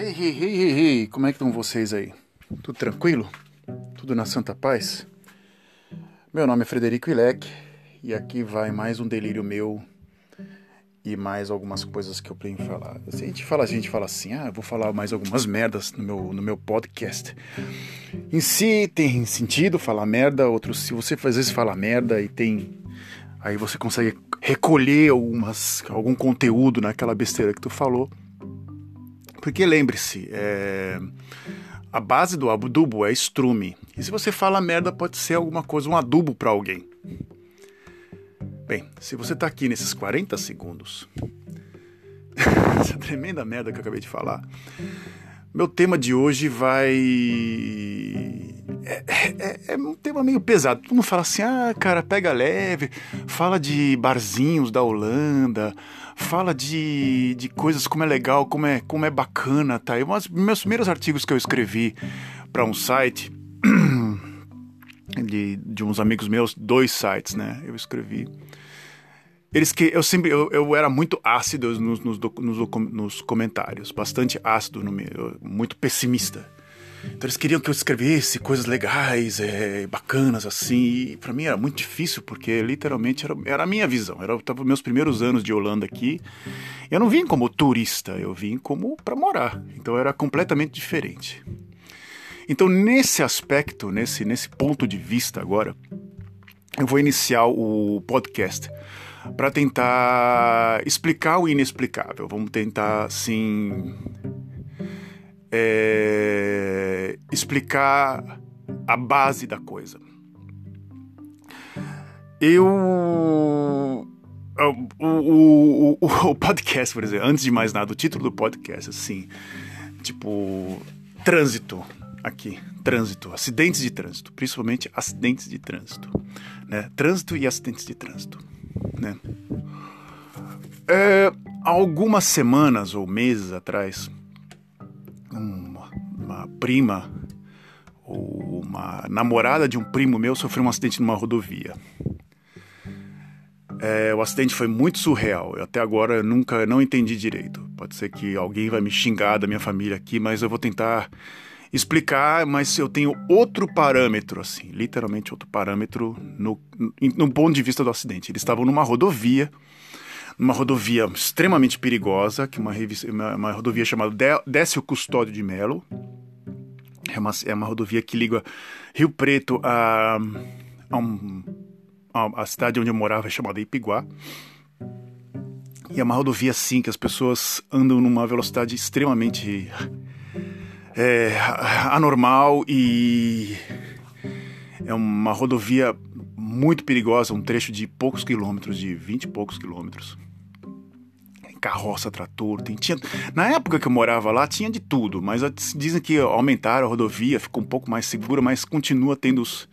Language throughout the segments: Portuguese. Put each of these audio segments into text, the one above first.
Ei, ei, ei, ei, como é que estão vocês aí? Tudo tranquilo? Tudo na santa paz? Meu nome é Frederico Ilek e aqui vai mais um delírio meu e mais algumas coisas que eu tenho falar. A gente fala, a gente fala assim, ah, vou falar mais algumas merdas no meu, no meu podcast. Em si tem sentido falar merda, outros se você às vezes fala merda e tem aí você consegue recolher algumas, algum conteúdo naquela besteira que tu falou. Porque lembre-se, é, a base do adubo é estrume. E se você fala merda, pode ser alguma coisa, um adubo para alguém. Bem, se você está aqui nesses 40 segundos, essa tremenda merda que eu acabei de falar, meu tema de hoje vai. É, é, é, um tema meio pesado. Todo mundo fala assim: ah, cara, pega leve, fala de barzinhos da Holanda, fala de, de coisas como é legal, como é, como é bacana, tá? E umas, meus primeiros artigos que eu escrevi para um site. De, de uns amigos meus, dois sites, né? Eu escrevi eles que eu sempre eu, eu era muito ácido nos, nos, nos, nos comentários, bastante ácido no meu, muito pessimista. Então eles queriam que eu escrevesse coisas legais, é, bacanas assim. E para mim era muito difícil porque literalmente era, era a minha visão. Era tava meus primeiros anos de Holanda aqui. Eu não vim como turista, eu vim como para morar. Então era completamente diferente. Então nesse aspecto, nesse nesse ponto de vista agora, eu vou iniciar o podcast para tentar explicar o inexplicável. Vamos tentar, assim, é, explicar a base da coisa. Eu. O, o, o, o, podcast, por exemplo, antes de mais nada, o título do podcast, assim, tipo, trânsito aqui, trânsito, acidentes de trânsito, principalmente acidentes de trânsito, né? Trânsito e acidentes de trânsito né? É, algumas semanas ou meses atrás, uma, uma prima ou uma namorada de um primo meu sofreu um acidente numa rodovia. É, o acidente foi muito surreal. Eu até agora nunca não entendi direito. Pode ser que alguém vai me xingar da minha família aqui, mas eu vou tentar explicar, mas eu tenho outro parâmetro, assim, literalmente outro parâmetro no, no ponto de vista do acidente. Eles estavam numa rodovia, numa rodovia extremamente perigosa, que uma, uma, uma rodovia chamada Décio Custódio de Melo. É uma, é uma rodovia que liga Rio Preto a, a, um, a, a cidade onde eu morava, chamada Ipiguá. E é uma rodovia, assim, que as pessoas andam numa velocidade extremamente é, anormal e é uma rodovia muito perigosa, um trecho de poucos quilômetros, de 20 e poucos quilômetros. Carroça, trator, tem, tinha, na época que eu morava lá tinha de tudo, mas dizem que aumentaram a rodovia, ficou um pouco mais segura, mas continua tendo os,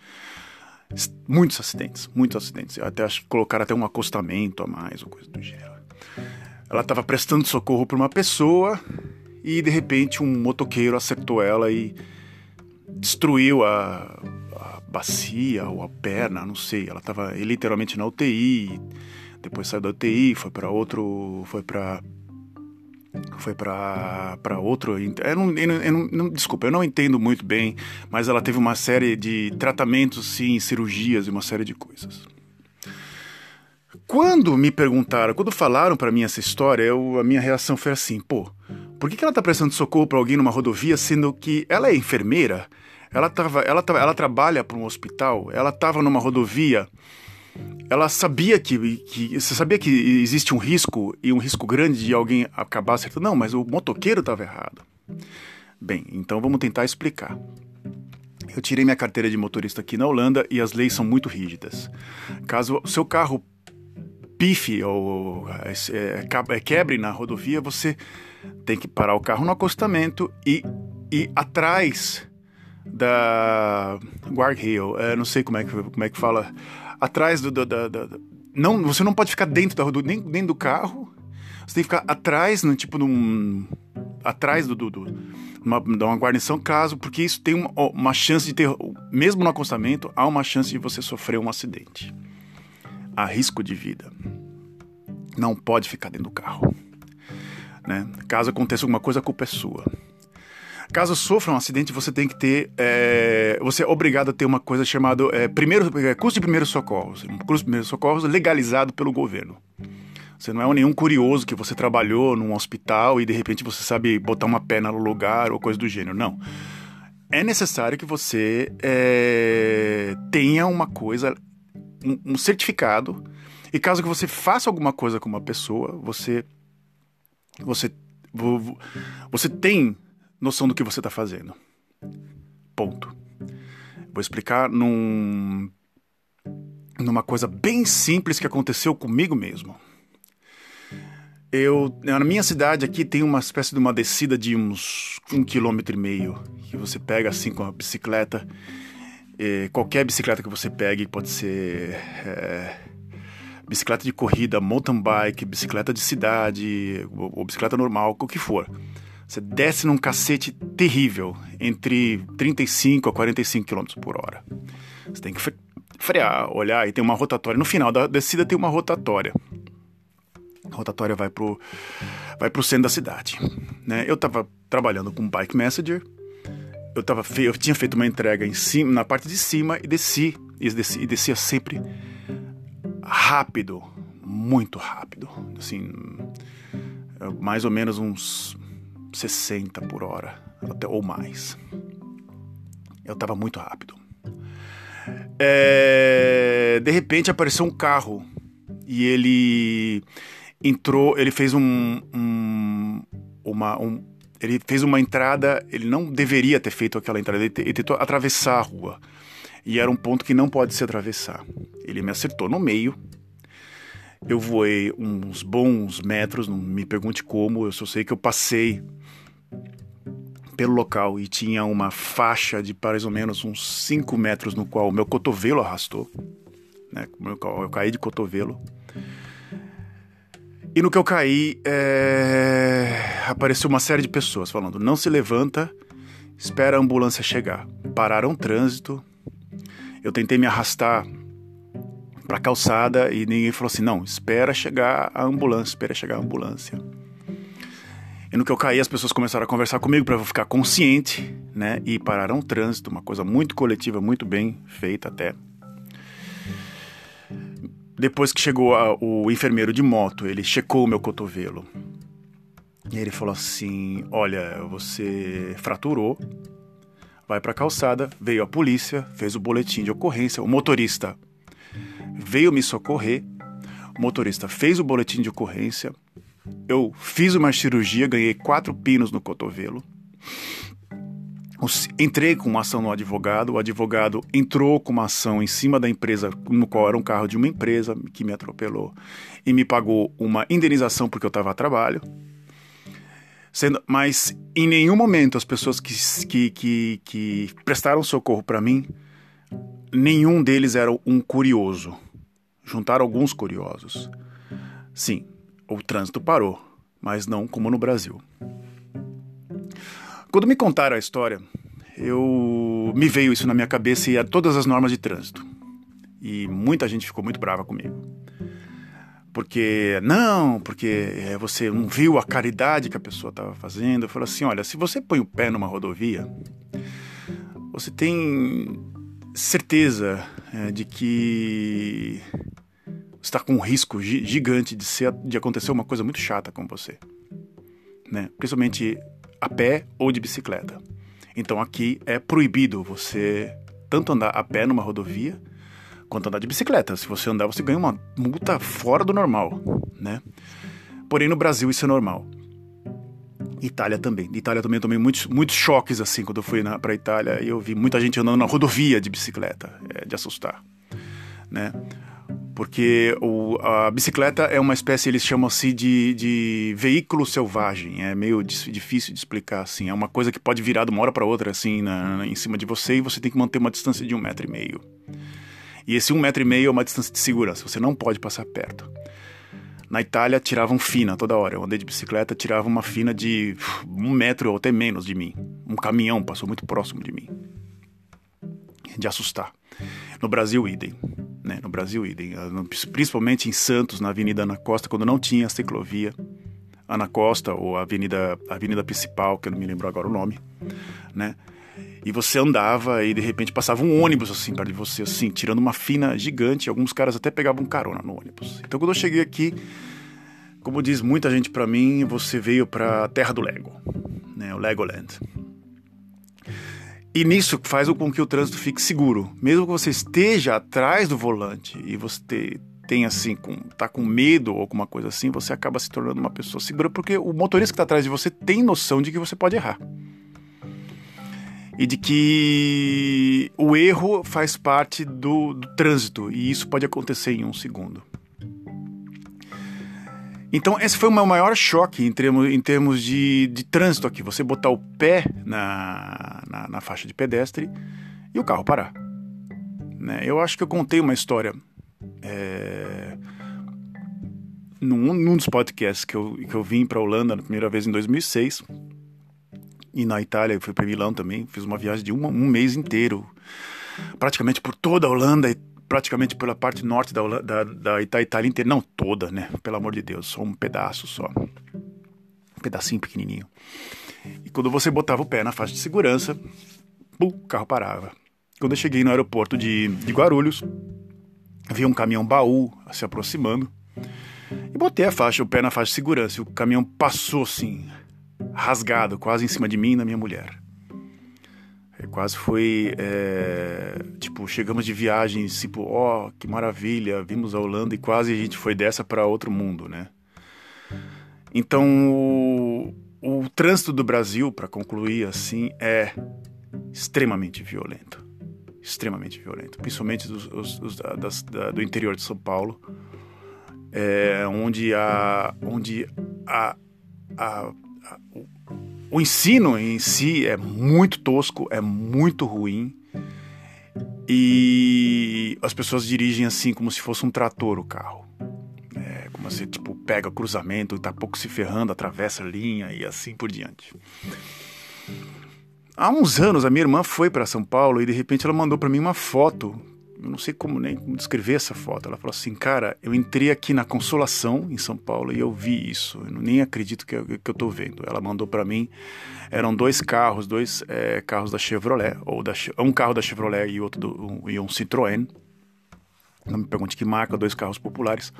muitos acidentes, muitos acidentes. Até acho que colocaram até um acostamento a mais ou coisa do gênero. Ela estava prestando socorro para uma pessoa e de repente um motoqueiro acertou ela e destruiu a, a bacia ou a perna, não sei. Ela estava literalmente na UTI, depois saiu da UTI, foi para outro, foi para foi para outro. Eu não, eu não, não, desculpa, eu não entendo muito bem, mas ela teve uma série de tratamentos, sim, cirurgias e uma série de coisas. Quando me perguntaram, quando falaram para mim essa história, eu, a minha reação foi assim: pô, por que, que ela está prestando socorro para alguém numa rodovia, sendo que ela é enfermeira? Ela, tava, ela, ela trabalha para um hospital, ela estava numa rodovia, ela sabia que, que. Você sabia que existe um risco, e um risco grande de alguém acabar acertando? Não, mas o motoqueiro estava errado. Bem, então vamos tentar explicar. Eu tirei minha carteira de motorista aqui na Holanda e as leis são muito rígidas. Caso o seu carro pife ou é, quebre na rodovia, você tem que parar o carro no acostamento e ir atrás da guardrail, é, não sei como é que como é que fala, atrás do, do da, da, não, você não pode ficar dentro da rodovia, nem do carro. Você tem que ficar atrás, no, tipo num atrás do, do, do uma, de uma guarnição, caso, porque isso tem uma, uma chance de ter, mesmo no acostamento, há uma chance de você sofrer um acidente. Há risco de vida. Não pode ficar dentro do carro. Né? Caso aconteça alguma coisa, a culpa é sua. Caso sofra um acidente, você tem que ter. É, você é obrigado a ter uma coisa chamada é, primeiro, é, custo de primeiros socorros. Um custo de primeiros socorros legalizado pelo governo. Você não é nenhum curioso que você trabalhou num hospital e de repente você sabe botar uma perna no lugar ou coisa do gênero. Não. É necessário que você é, tenha uma coisa, um, um certificado. E caso que você faça alguma coisa com uma pessoa, você você você tem noção do que você está fazendo. Ponto. Vou explicar num, numa coisa bem simples que aconteceu comigo mesmo. Eu, na minha cidade aqui tem uma espécie de uma descida de uns um quilômetro e meio que você pega assim com a bicicleta. qualquer bicicleta que você pegue pode ser é, bicicleta de corrida, mountain bike, bicicleta de cidade ou, ou bicicleta normal, o que for. Você desce num cacete terrível, entre 35 a 45 km por hora. Você tem que frear, olhar e tem uma rotatória. No final da descida tem uma rotatória. A rotatória vai pro, vai pro centro da cidade. Né? Eu estava trabalhando com Bike Messenger. Eu, tava, eu tinha feito uma entrega em cima, na parte de cima e desci. E, desci, e descia sempre rápido, muito rápido. Assim, mais ou menos uns 60 por hora, até, ou mais. Eu estava muito rápido. É, de repente apareceu um carro e ele entrou, ele fez um, um uma, um, ele fez uma entrada, ele não deveria ter feito aquela entrada, ele, ele tentou atravessar a rua. E era um ponto que não pode se atravessar. Ele me acertou no meio, eu voei uns bons metros, não me pergunte como, eu só sei que eu passei pelo local e tinha uma faixa de mais ou menos uns 5 metros no qual o meu cotovelo arrastou. Né? Eu caí de cotovelo. E no que eu caí, é... apareceu uma série de pessoas falando: não se levanta, espera a ambulância chegar. Pararam o trânsito. Eu tentei me arrastar para a calçada e ninguém falou assim: não, espera chegar a ambulância, espera chegar a ambulância. E no que eu caí, as pessoas começaram a conversar comigo para eu ficar consciente, né? E pararam o trânsito, uma coisa muito coletiva, muito bem feita até. Depois que chegou a, o enfermeiro de moto, ele checou o meu cotovelo. E ele falou assim: Olha, você fraturou, vai para a calçada. Veio a polícia, fez o boletim de ocorrência. O motorista veio me socorrer. O motorista fez o boletim de ocorrência. Eu fiz uma cirurgia, ganhei quatro pinos no cotovelo. Entrei com uma ação no advogado, o advogado entrou com uma ação em cima da empresa, no qual era um carro de uma empresa que me atropelou, e me pagou uma indenização porque eu estava a trabalho. Sendo, mas em nenhum momento as pessoas que, que, que, que prestaram socorro para mim, nenhum deles era um curioso juntar alguns curiosos. Sim, o trânsito parou, mas não como no Brasil. Quando me contaram a história, eu me veio isso na minha cabeça e a todas as normas de trânsito. E muita gente ficou muito brava comigo. Porque, não, porque é, você não viu a caridade que a pessoa estava fazendo. Eu falei assim: olha, se você põe o pé numa rodovia, você tem certeza é, de que está com um risco gigante de, ser, de acontecer uma coisa muito chata com você, né? Principalmente a pé ou de bicicleta. Então aqui é proibido você tanto andar a pé numa rodovia quanto andar de bicicleta. Se você andar, você ganha uma multa fora do normal, né? Porém no Brasil isso é normal. Itália também. Itália também eu tomei muitos, muitos choques assim quando eu fui para Itália e eu vi muita gente andando na rodovia de bicicleta, é de assustar, né? Porque o, a bicicleta é uma espécie, eles chamam assim de, de veículo selvagem, é meio difícil de explicar assim, é uma coisa que pode virar de uma hora para outra assim na, na, em cima de você e você tem que manter uma distância de um metro e meio. E esse um metro e meio é uma distância de segurança, você não pode passar perto. Na Itália tiravam fina toda hora, eu andei de bicicleta, tirava uma fina de um metro ou até menos de mim. Um caminhão passou muito próximo de mim. De assustar. No Brasil, idem né, no Brasil. Ah, principalmente em Santos, na Avenida Ana Costa, quando não tinha ciclovia, Ana Costa ou a Avenida, a Avenida Principal, que eu não me lembro agora o nome, né? E você andava e de repente passava um ônibus assim perto de você, assim, tirando uma fina gigante. Alguns caras até pegavam carona no ônibus. Então quando eu cheguei aqui, como diz muita gente para mim, você veio para a terra do Lego, né? O Legoland. E nisso faz com que o trânsito fique seguro. Mesmo que você esteja atrás do volante e você tem assim, com, tá com medo ou alguma coisa assim, você acaba se tornando uma pessoa segura porque o motorista que está atrás de você tem noção de que você pode errar. E de que o erro faz parte do, do trânsito e isso pode acontecer em um segundo. Então, esse foi o meu maior choque em termos, em termos de, de trânsito aqui. Você botar o pé na, na, na faixa de pedestre e o carro parar. Né? Eu acho que eu contei uma história é, num, num dos podcasts que eu, que eu vim para a Holanda na primeira vez em 2006 e na Itália, eu fui para Milão também, fiz uma viagem de uma, um mês inteiro, praticamente por toda a Holanda e praticamente pela parte norte da, da, da, Itália inteira, não toda, né? Pelo amor de Deus, só um pedaço só, um pedacinho pequenininho. E quando você botava o pé na faixa de segurança, o carro parava. Quando eu cheguei no aeroporto de, de Guarulhos, vi um caminhão baú se aproximando e botei a faixa, o pé na faixa de segurança. E o caminhão passou assim, rasgado, quase em cima de mim e da minha mulher. Quase foi é, tipo chegamos de viagem tipo ó oh, que maravilha vimos a Holanda e quase a gente foi dessa para outro mundo né? Então o, o trânsito do Brasil para concluir assim é extremamente violento. Extremamente violento. Principalmente dos, os, os, das, da, do interior de São Paulo. É, onde a onde a, a, a o ensino em si é muito tosco, é muito ruim. E as pessoas dirigem assim como se fosse um trator o carro. É, como você tipo pega cruzamento, tá pouco se ferrando, atravessa a linha e assim por diante. Há uns anos a minha irmã foi para São Paulo e de repente ela mandou para mim uma foto eu não sei como nem descrever essa foto. Ela falou assim, cara, eu entrei aqui na Consolação, em São Paulo, e eu vi isso. Eu nem acredito que eu, que eu tô vendo. Ela mandou para mim, eram dois carros, dois é, carros da Chevrolet, ou da, um carro da Chevrolet e outro do, um, e um Citroën. Não me pergunte que marca, dois carros populares.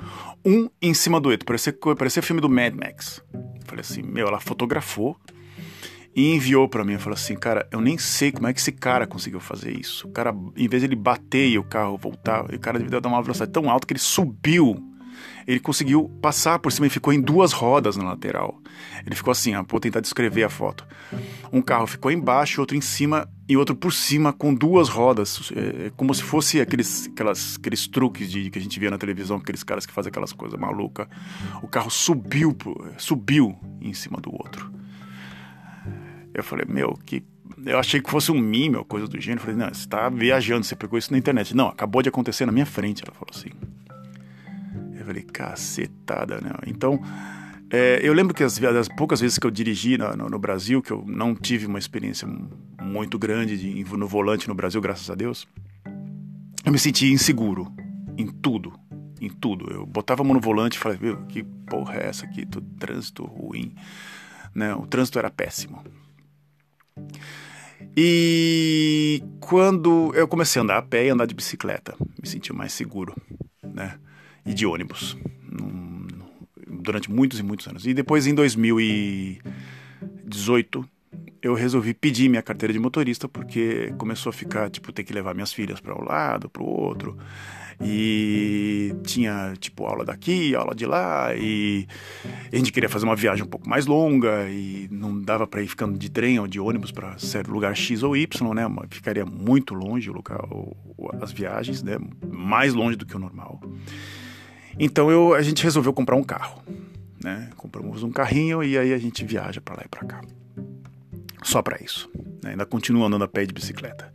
Um em cima do outro, parecia, parecia filme do Mad Max. Eu falei assim, meu, ela fotografou e enviou para mim. Eu falei assim, cara, eu nem sei como é que esse cara conseguiu fazer isso. O cara, em vez de ele bater e o carro voltar, o cara devia dar uma velocidade tão alta que ele subiu. Ele conseguiu passar por cima e ficou em duas rodas na lateral. Ele ficou assim, ó, vou tentar descrever a foto. Um carro ficou embaixo, outro em cima e outro por cima com duas rodas, é, como se fosse aqueles, aquelas, aqueles truques de, que a gente via na televisão, aqueles caras que fazem aquelas coisas malucas. O carro subiu, subiu em cima do outro. Eu falei, meu, que. Eu achei que fosse um mime ou coisa do gênero. Eu falei, não, você tá viajando, você pegou isso na internet. Não, acabou de acontecer na minha frente. Ela falou assim. Eu falei, cacetada, né? Então, é, eu lembro que as, as, poucas vezes que eu dirigi no, no, no, Brasil, que eu não tive uma experiência muito grande de, no volante no Brasil, graças a Deus, eu me sentia inseguro em tudo, em tudo. Eu botava a mão no volante e falei, meu, que porra é essa aqui? Trânsito ruim. Né? O trânsito era péssimo. E quando eu comecei a andar a pé e andar de bicicleta, me senti mais seguro, né? E de ônibus, durante muitos e muitos anos. E depois, em 2018, eu resolvi pedir minha carteira de motorista porque começou a ficar, tipo, ter que levar minhas filhas para um lado, para o outro e tinha tipo aula daqui, aula de lá e a gente queria fazer uma viagem um pouco mais longa e não dava para ir ficando de trem ou de ônibus para ser lugar X ou Y, né? Ficaria muito longe o local, as viagens, né? Mais longe do que o normal. Então eu, a gente resolveu comprar um carro, né? Compramos um carrinho e aí a gente viaja para lá e para cá. Só para isso. Né? Ainda continuo andando a pé de bicicleta.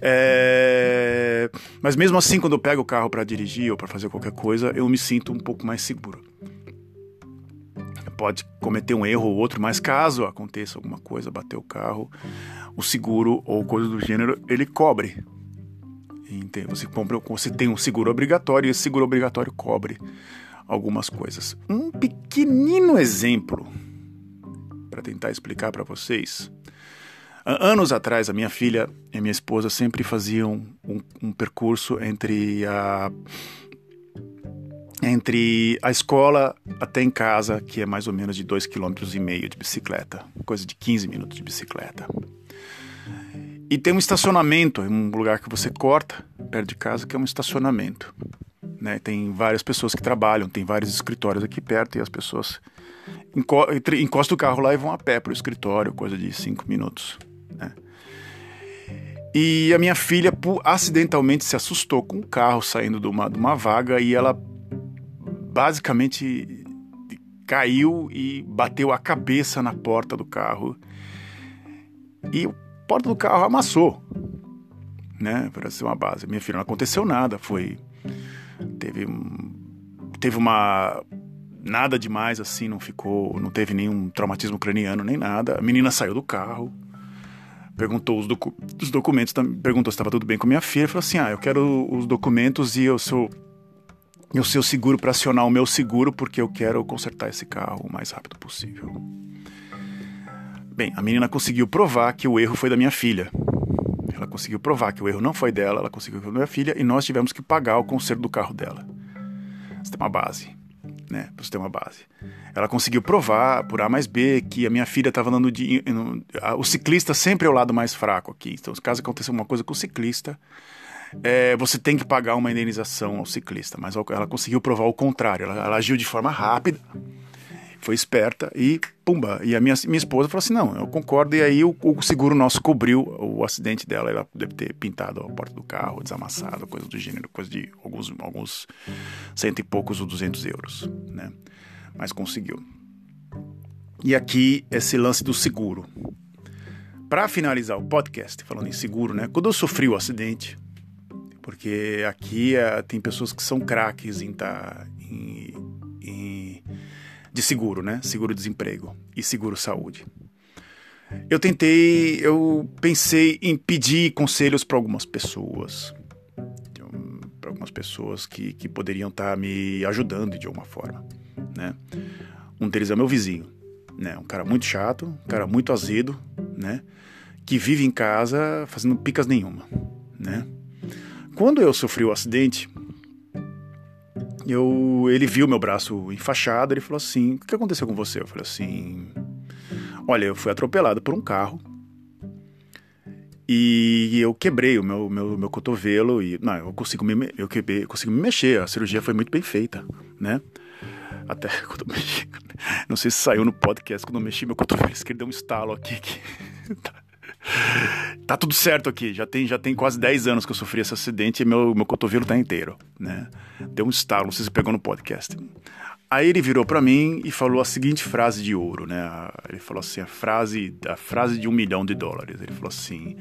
É... Mas mesmo assim, quando eu pego o carro para dirigir ou para fazer qualquer coisa, eu me sinto um pouco mais seguro. Pode cometer um erro ou outro, mas caso aconteça alguma coisa, bater o carro, o seguro ou coisa do gênero, ele cobre. Você compra, você tem um seguro obrigatório e esse seguro obrigatório cobre algumas coisas. Um pequenino exemplo para tentar explicar para vocês. Anos atrás, a minha filha e minha esposa sempre faziam um, um percurso entre a entre a escola até em casa, que é mais ou menos de 2,5 km de bicicleta, coisa de 15 minutos de bicicleta. E tem um estacionamento, um lugar que você corta perto de casa, que é um estacionamento. Né? Tem várias pessoas que trabalham, tem vários escritórios aqui perto e as pessoas encostam o carro lá e vão a pé para o escritório, coisa de 5 minutos. Né? E a minha filha acidentalmente se assustou com um carro saindo de uma, de uma vaga e ela basicamente caiu e bateu a cabeça na porta do carro. E a porta do carro amassou, né? Para ser uma base. Minha filha não aconteceu nada, foi teve teve uma nada demais assim, não ficou, não teve nenhum traumatismo craniano nem nada. A menina saiu do carro, perguntou os, docu os documentos, perguntou se estava tudo bem com minha filha, falou assim: "Ah, eu quero os documentos e eu sou e o seu seguro para acionar o meu seguro porque eu quero consertar esse carro o mais rápido possível. Bem, a menina conseguiu provar que o erro foi da minha filha. Ela conseguiu provar que o erro não foi dela, ela conseguiu que foi da minha filha e nós tivemos que pagar o conserto do carro dela. Você tem uma base, né? Você tem uma base. Ela conseguiu provar por A mais B que a minha filha estava andando de. O ciclista sempre é o lado mais fraco aqui. Então, caso aconteça alguma coisa com o ciclista, é, você tem que pagar uma indenização ao ciclista. Mas ela conseguiu provar o contrário. Ela, ela agiu de forma rápida, foi esperta e pumba. E a minha, minha esposa falou assim: não, eu concordo. E aí o, o seguro nosso cobriu o acidente dela. Ela deve ter pintado a porta do carro, desamassado, coisa do gênero, coisa de alguns, alguns cento e poucos ou duzentos euros, né? Mas conseguiu. E aqui esse lance do seguro. Para finalizar o podcast, falando em seguro, né? Quando eu sofri o acidente, porque aqui uh, tem pessoas que são craques em tá em, de seguro, né? Seguro-desemprego e seguro-saúde. Eu tentei, eu pensei em pedir conselhos para algumas pessoas, para algumas pessoas que, que poderiam estar tá me ajudando de alguma forma, né? Um deles é meu vizinho, né? Um cara muito chato, um cara muito azedo, né? Que vive em casa fazendo picas nenhuma, né? Quando eu sofri o acidente, eu, ele viu meu braço enfaixado, ele falou assim: "O que aconteceu com você?" Eu falei assim: "Olha, eu fui atropelado por um carro e eu quebrei o meu, meu, meu cotovelo e não, eu consigo me eu quebrei, consigo me mexer. A cirurgia foi muito bem feita, né? Até quando eu mexi, não sei se saiu no podcast quando eu mexi meu cotovelo esquerdo deu um estalo aqui que tá tudo certo aqui. Já tem, já tem quase 10 anos que eu sofri esse acidente e meu, meu cotovelo tá inteiro, né? Deu um estalo, não sei se pegou no podcast. Aí ele virou para mim e falou a seguinte frase de ouro, né? Ele falou assim, a frase, a frase de um milhão de dólares. Ele falou assim: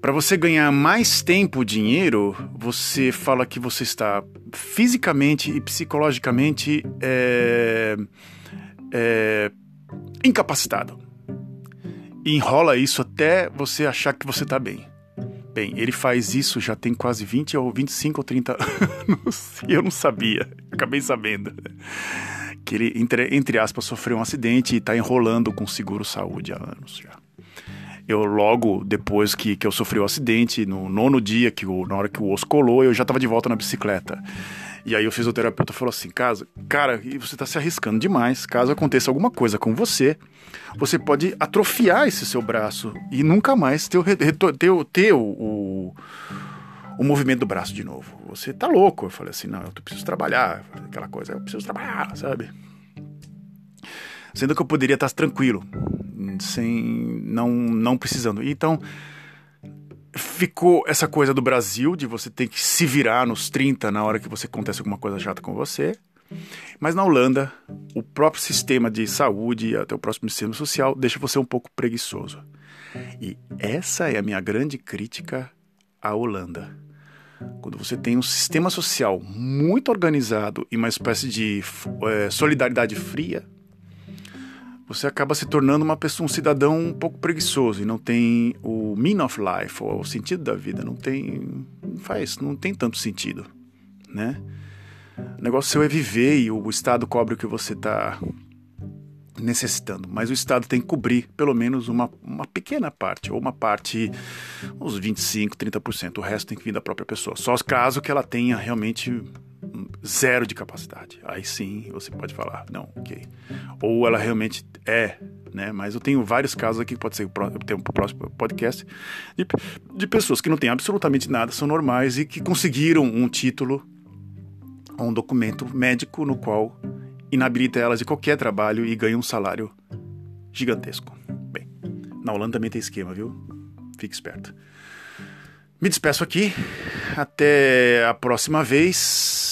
para você ganhar mais tempo, dinheiro, você fala que você está fisicamente e psicologicamente é, é, incapacitado e enrola isso até você achar que você está bem. Bem, ele faz isso já tem quase 20 ou 25 ou 30 anos e eu não sabia, acabei sabendo. Que ele, entre, entre aspas, sofreu um acidente e está enrolando com seguro saúde há anos já. Eu logo depois que, que eu sofri o acidente, no nono dia, que o, na hora que o osso colou, eu já estava de volta na bicicleta. E aí o fisioterapeuta falou assim, caso, cara, você está se arriscando demais. Caso aconteça alguma coisa com você, você pode atrofiar esse seu braço e nunca mais ter, o, ter, ter o, o, o movimento do braço de novo. Você tá louco. Eu falei assim, não, eu preciso trabalhar. Aquela coisa, eu preciso trabalhar, sabe? Sendo que eu poderia estar tranquilo, sem não, não precisando. Então, ficou essa coisa do Brasil, de você ter que se virar nos 30 na hora que você acontece alguma coisa chata com você. Mas na Holanda, o próprio sistema de saúde, até o próximo sistema social, deixa você um pouco preguiçoso. E essa é a minha grande crítica à Holanda. Quando você tem um sistema social muito organizado e uma espécie de é, solidariedade fria, você acaba se tornando uma pessoa, um cidadão um pouco preguiçoso e não tem o mean of life, ou o sentido da vida, não tem, não faz, não tem tanto sentido, né? O negócio seu é viver e o Estado cobre o que você está necessitando, mas o Estado tem que cobrir pelo menos uma, uma pequena parte, ou uma parte, uns 25, 30%. O resto tem que vir da própria pessoa. Só caso que ela tenha realmente zero de capacidade. Aí sim você pode falar, não, ok. Ou ela realmente é, né? Mas eu tenho vários casos aqui, pode ser o próximo podcast, de, de pessoas que não têm absolutamente nada, são normais e que conseguiram um título ou um documento médico no qual inabilita elas de qualquer trabalho e ganha um salário gigantesco. Bem, na Holanda também tem esquema, viu? Fique esperto. Me despeço aqui. Até a próxima vez.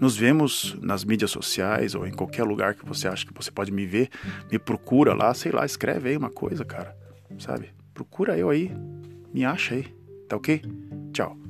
Nos vemos nas mídias sociais ou em qualquer lugar que você acha que você pode me ver. Me procura lá, sei lá, escreve aí uma coisa, cara. Sabe? Procura eu aí. Me acha aí. Tá ok? Tchau.